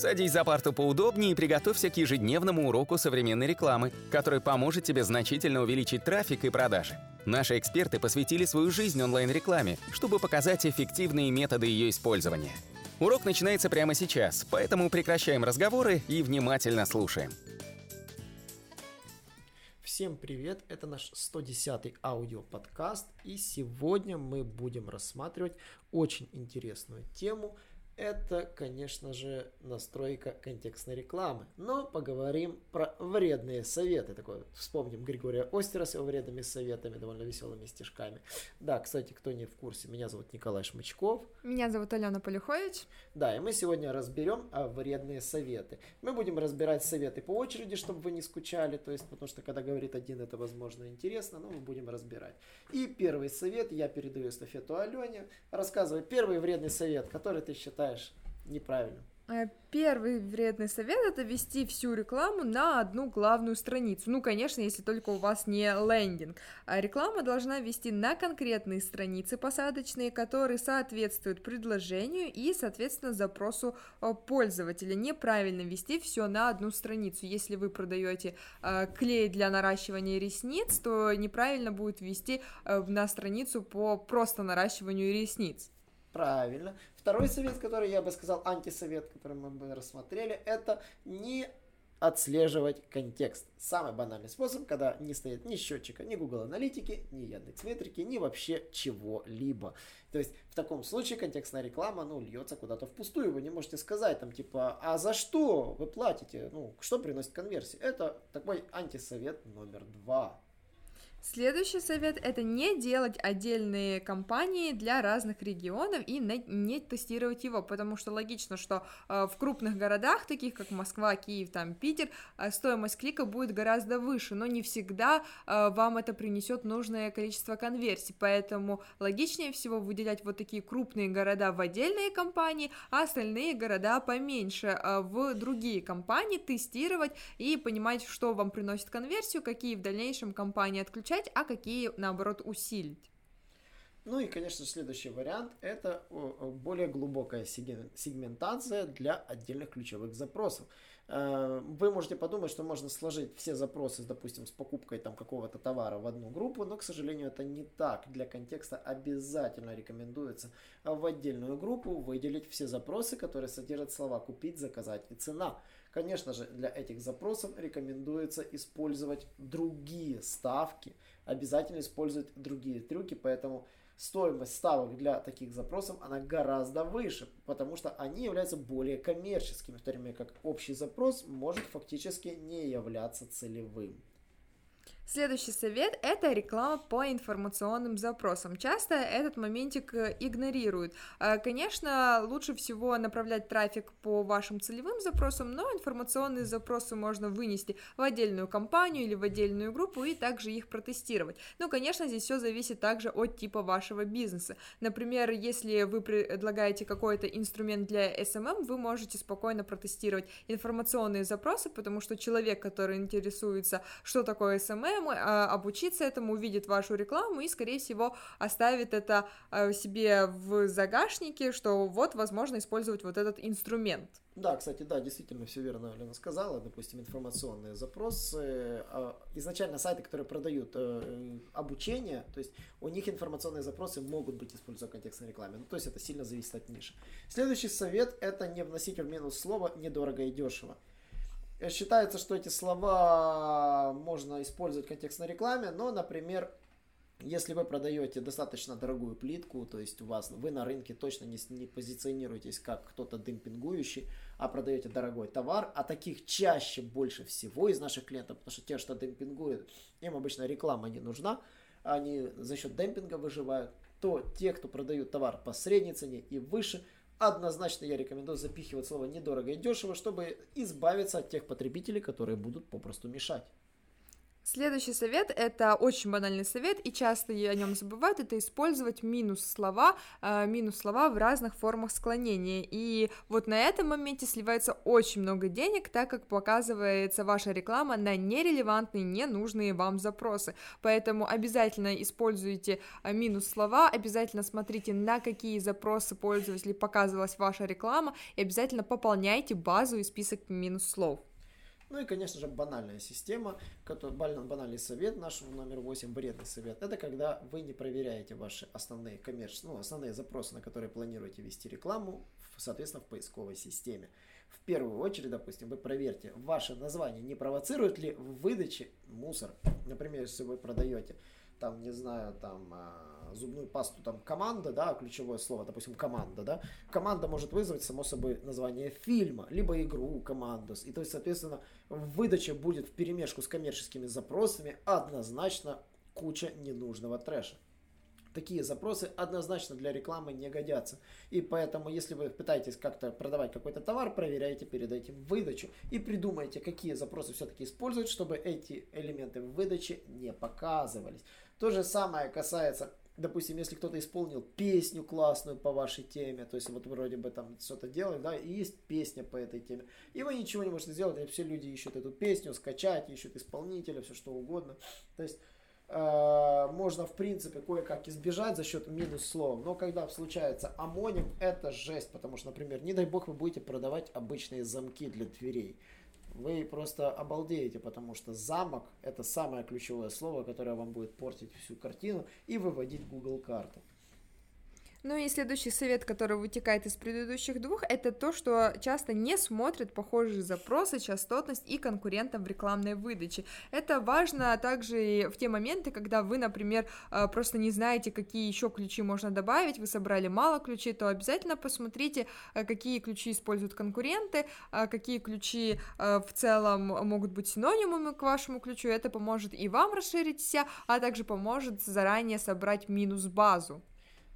Садись за парту поудобнее и приготовься к ежедневному уроку современной рекламы, который поможет тебе значительно увеличить трафик и продажи. Наши эксперты посвятили свою жизнь онлайн-рекламе, чтобы показать эффективные методы ее использования. Урок начинается прямо сейчас, поэтому прекращаем разговоры и внимательно слушаем. Всем привет, это наш 110-й аудиоподкаст, и сегодня мы будем рассматривать очень интересную тему – это, конечно же, настройка контекстной рекламы. Но поговорим про вредные советы. Такой, вспомним Григория Остера с его вредными советами, довольно веселыми стишками. Да, кстати, кто не в курсе, меня зовут Николай Шмычков. Меня зовут Алена Полюхович. Да, и мы сегодня разберем а, вредные советы. Мы будем разбирать советы по очереди, чтобы вы не скучали, то есть, потому что когда говорит один, это, возможно, интересно, но мы будем разбирать. И первый совет, я передаю эстафету Алене. Рассказывай первый вредный совет, который ты считаешь считаешь неправильным? Э, первый вредный совет это вести всю рекламу на одну главную страницу. Ну, конечно, если только у вас не лендинг. А реклама должна вести на конкретные страницы посадочные, которые соответствуют предложению и, соответственно, запросу э, пользователя. Неправильно вести все на одну страницу. Если вы продаете э, клей для наращивания ресниц, то неправильно будет вести на страницу по просто наращиванию ресниц. Правильно. Второй совет, который я бы сказал, антисовет, который мы бы рассмотрели, это не отслеживать контекст. Самый банальный способ, когда не стоит ни счетчика, ни Google аналитики, ни Яндекс Метрики, ни вообще чего-либо. То есть в таком случае контекстная реклама, ну, льется куда-то впустую. Вы не можете сказать там типа, а за что вы платите? Ну, что приносит конверсии? Это такой антисовет номер два. Следующий совет – это не делать отдельные компании для разных регионов и не тестировать его, потому что логично, что э, в крупных городах, таких как Москва, Киев, там, Питер, э, стоимость клика будет гораздо выше, но не всегда э, вам это принесет нужное количество конверсий, поэтому логичнее всего выделять вот такие крупные города в отдельные компании, а остальные города поменьше в другие компании, тестировать и понимать, что вам приносит конверсию, какие в дальнейшем компании отключать исключать, а какие, наоборот, усилить. Ну и, конечно, следующий вариант – это более глубокая сегментация для отдельных ключевых запросов. Э, вы можете подумать, что можно сложить все запросы, допустим, с покупкой там какого-то товара в одну группу, но, к сожалению, это не так. Для контекста обязательно рекомендуется в отдельную группу выделить все запросы, которые содержат слова «купить», «заказать» и «цена». Конечно же, для этих запросов рекомендуется использовать другие ставки, обязательно использовать другие трюки, поэтому стоимость ставок для таких запросов, она гораздо выше, потому что они являются более коммерческими, в то время как общий запрос может фактически не являться целевым. Следующий совет – это реклама по информационным запросам. Часто этот моментик э, игнорируют. А, конечно, лучше всего направлять трафик по вашим целевым запросам, но информационные запросы можно вынести в отдельную компанию или в отдельную группу и также их протестировать. Ну, конечно, здесь все зависит также от типа вашего бизнеса. Например, если вы предлагаете какой-то инструмент для SMM, вы можете спокойно протестировать информационные запросы, потому что человек, который интересуется, что такое SMM, а, обучиться этому, увидит вашу рекламу и, скорее всего, оставит это а, себе в загашнике, что вот, возможно, использовать вот этот инструмент. Да, кстати, да, действительно, все верно Лена сказала. Допустим, информационные запросы. А, изначально сайты, которые продают э, обучение, то есть у них информационные запросы могут быть использованы в контекстной рекламе. Ну, то есть это сильно зависит от ниши. Следующий совет – это не вносить в минус слово «недорого и дешево». Считается, что эти слова можно использовать в контекстной рекламе, но, например, если вы продаете достаточно дорогую плитку, то есть у вас вы на рынке точно не, не позиционируетесь как кто-то демпингующий, а продаете дорогой товар, а таких чаще больше всего из наших клиентов, потому что те, что демпингуют, им обычно реклама не нужна, они за счет демпинга выживают, то те, кто продают товар по средней цене и выше – однозначно я рекомендую запихивать слово недорого и дешево, чтобы избавиться от тех потребителей, которые будут попросту мешать. Следующий совет — это очень банальный совет, и часто о нем забывают, это использовать минус слова, э, минус слова в разных формах склонения. И вот на этом моменте сливается очень много денег, так как показывается ваша реклама на нерелевантные, ненужные вам запросы. Поэтому обязательно используйте э, минус слова, обязательно смотрите, на какие запросы пользователей показывалась ваша реклама, и обязательно пополняйте базу и список минус слов. Ну и, конечно же, банальная система, банальный совет наш номер 8, вредный совет. Это когда вы не проверяете ваши основные коммерческие, ну, основные запросы, на которые планируете вести рекламу, соответственно, в поисковой системе. В первую очередь, допустим, вы проверьте, ваше название не провоцирует ли в выдаче мусор. Например, если вы продаете там, не знаю, там, а, зубную пасту, там, команда, да, ключевое слово, допустим, команда, да, команда может вызвать, само собой, название фильма, либо игру командос, и то есть, соответственно, выдача будет в перемешку с коммерческими запросами однозначно куча ненужного трэша. Такие запросы однозначно для рекламы не годятся. И поэтому, если вы пытаетесь как-то продавать какой-то товар, проверяйте перед этим выдачу и придумайте, какие запросы все-таки использовать, чтобы эти элементы в выдаче не показывались. То же самое касается, допустим, если кто-то исполнил песню классную по вашей теме, то есть вот вроде бы там что-то делает, да, и есть песня по этой теме, и вы ничего не можете сделать, и все люди ищут эту песню, скачать, ищут исполнителя, все что угодно. То есть э, можно, в принципе, кое-как избежать за счет минус слов. Но когда случается амоним, это жесть. Потому что, например, не дай бог, вы будете продавать обычные замки для дверей вы просто обалдеете, потому что замок это самое ключевое слово, которое вам будет портить всю картину и выводить Google карты. Ну и следующий совет, который вытекает из предыдущих двух, это то, что часто не смотрят похожие запросы, частотность и конкурентам в рекламной выдаче. Это важно также и в те моменты, когда вы, например, э, просто не знаете, какие еще ключи можно добавить, вы собрали мало ключей, то обязательно посмотрите, э, какие ключи используют конкуренты, э, какие ключи в целом могут быть синонимами к вашему ключу. Это поможет и вам расширить себя, а также поможет заранее собрать минус-базу.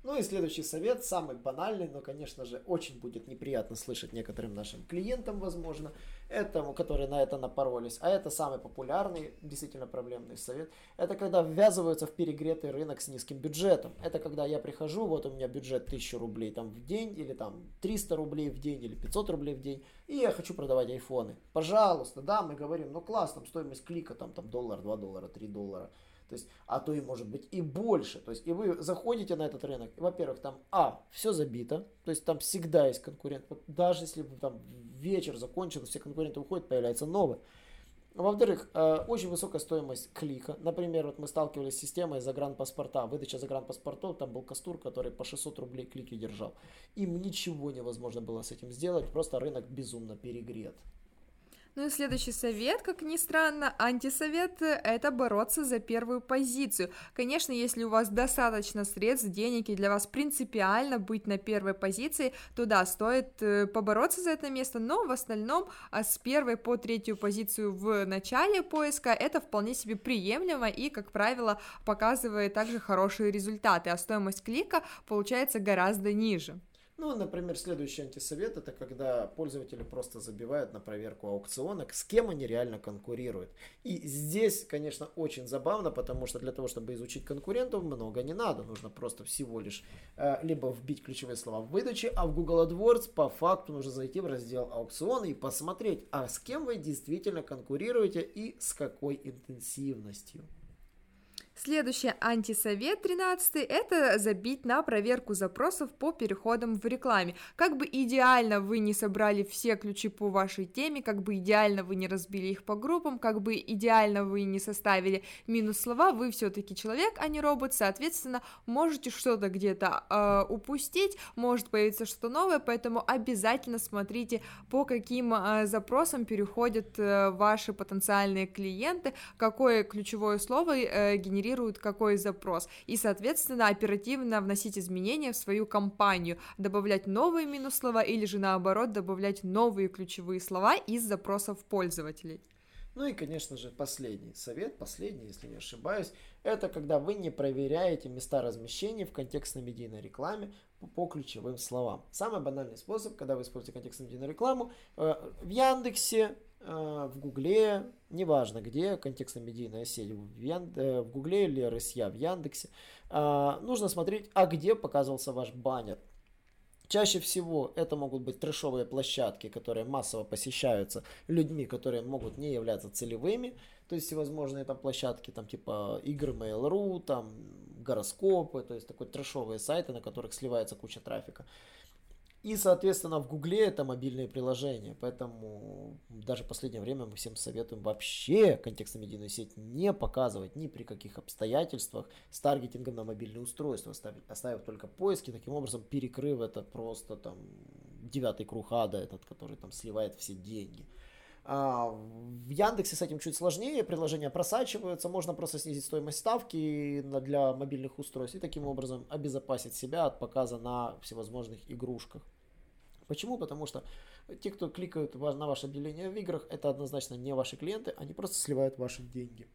Ну и следующий совет, самый банальный, но, конечно же, очень будет неприятно слышать некоторым нашим клиентам, возможно, этому, которые на это напоролись. А это самый популярный, действительно проблемный совет. Это когда ввязываются в перегретый рынок с низким бюджетом. Это когда я прихожу, вот у меня бюджет 1000 рублей там в день, или там 300 рублей в день, или 500 рублей в день, и я хочу продавать айфоны. Пожалуйста, да, мы говорим, ну класс, там стоимость клика, там, там доллар, 2 доллара, 3 доллара то есть, а то и может быть и больше. То есть, и вы заходите на этот рынок, во-первых, там, а, все забито, то есть там всегда есть конкурент. Вот даже если там вечер закончился, все конкуренты уходят, появляется новый. Во-вторых, э, очень высокая стоимость клика. Например, вот мы сталкивались с системой загранпаспорта, выдача загранпаспортов, там был Кастур, который по 600 рублей клики держал. Им ничего невозможно было с этим сделать, просто рынок безумно перегрет. Ну и следующий совет, как ни странно, антисовет – это бороться за первую позицию. Конечно, если у вас достаточно средств, денег и для вас принципиально быть на первой позиции, то да, стоит э, побороться за это место, но в остальном а с первой по третью позицию в начале поиска это вполне себе приемлемо и, как правило, показывает также хорошие результаты, а стоимость клика получается гораздо ниже. Ну, например, следующий антисовет это когда пользователи просто забивают на проверку аукционок, с кем они реально конкурируют. И здесь, конечно, очень забавно, потому что для того, чтобы изучить конкурентов, много не надо. Нужно просто всего лишь э, либо вбить ключевые слова в выдаче, а в Google AdWords по факту нужно зайти в раздел аукционы и посмотреть, а с кем вы действительно конкурируете и с какой интенсивностью. Следующий антисовет 13 это забить на проверку запросов по переходам в рекламе. Как бы идеально вы не собрали все ключи по вашей теме, как бы идеально вы не разбили их по группам, как бы идеально вы не составили минус слова, вы все-таки человек, а не робот, соответственно, можете что-то где-то э, упустить, может появиться что-то новое, поэтому обязательно смотрите, по каким э, запросам переходят э, ваши потенциальные клиенты, какое ключевое слово э, генерирует генерирует какой запрос, и, соответственно, оперативно вносить изменения в свою компанию, добавлять новые минус слова или же наоборот добавлять новые ключевые слова из запросов пользователей. Ну и, конечно же, последний совет, последний, если не ошибаюсь, это когда вы не проверяете места размещения в контекстно-медийной рекламе по, ключевым словам. Самый банальный способ, когда вы используете контекстно-медийную рекламу, э, в Яндексе в Гугле, неважно где, контекстно-медийная сеть, в, Ян... Э, в Гугле или РСЯ в Яндексе, э, нужно смотреть, а где показывался ваш баннер. Чаще всего это могут быть трэшовые площадки, которые массово посещаются людьми, которые могут не являться целевыми. То есть всевозможные там площадки, там типа игры Mail.ru, там гороскопы, то есть такой трэшовые сайты, на которых сливается куча трафика. И, соответственно, в Гугле это мобильные приложения. Поэтому даже в последнее время мы всем советуем вообще контекстно-медийную сеть не показывать ни при каких обстоятельствах с таргетингом на мобильные устройства, оставив, оставив только поиски, таким образом перекрыв это просто там девятый круг ада, этот, который там сливает все деньги. А в Яндексе с этим чуть сложнее, приложения просачиваются, можно просто снизить стоимость ставки для мобильных устройств и таким образом обезопасить себя от показа на всевозможных игрушках. Почему? Потому что те, кто кликают на ваше объявление в играх, это однозначно не ваши клиенты, они просто сливают ваши деньги.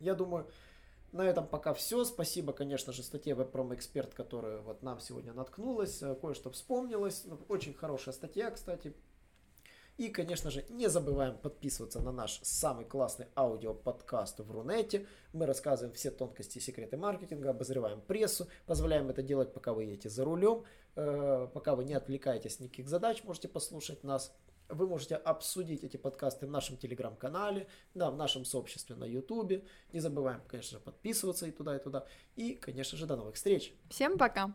Я думаю, на этом пока все. Спасибо, конечно же, статье Webprom Эксперт, которая вот нам сегодня наткнулась, кое-что вспомнилось. Очень хорошая статья, кстати, и, конечно же, не забываем подписываться на наш самый классный аудиоподкаст в Рунете. Мы рассказываем все тонкости и секреты маркетинга, обозреваем прессу, позволяем это делать, пока вы едете за рулем, э, пока вы не отвлекаетесь от никаких задач, можете послушать нас. Вы можете обсудить эти подкасты в нашем телеграм-канале, да, в нашем сообществе на ютубе. Не забываем, конечно же, подписываться и туда, и туда. И, конечно же, до новых встреч. Всем пока.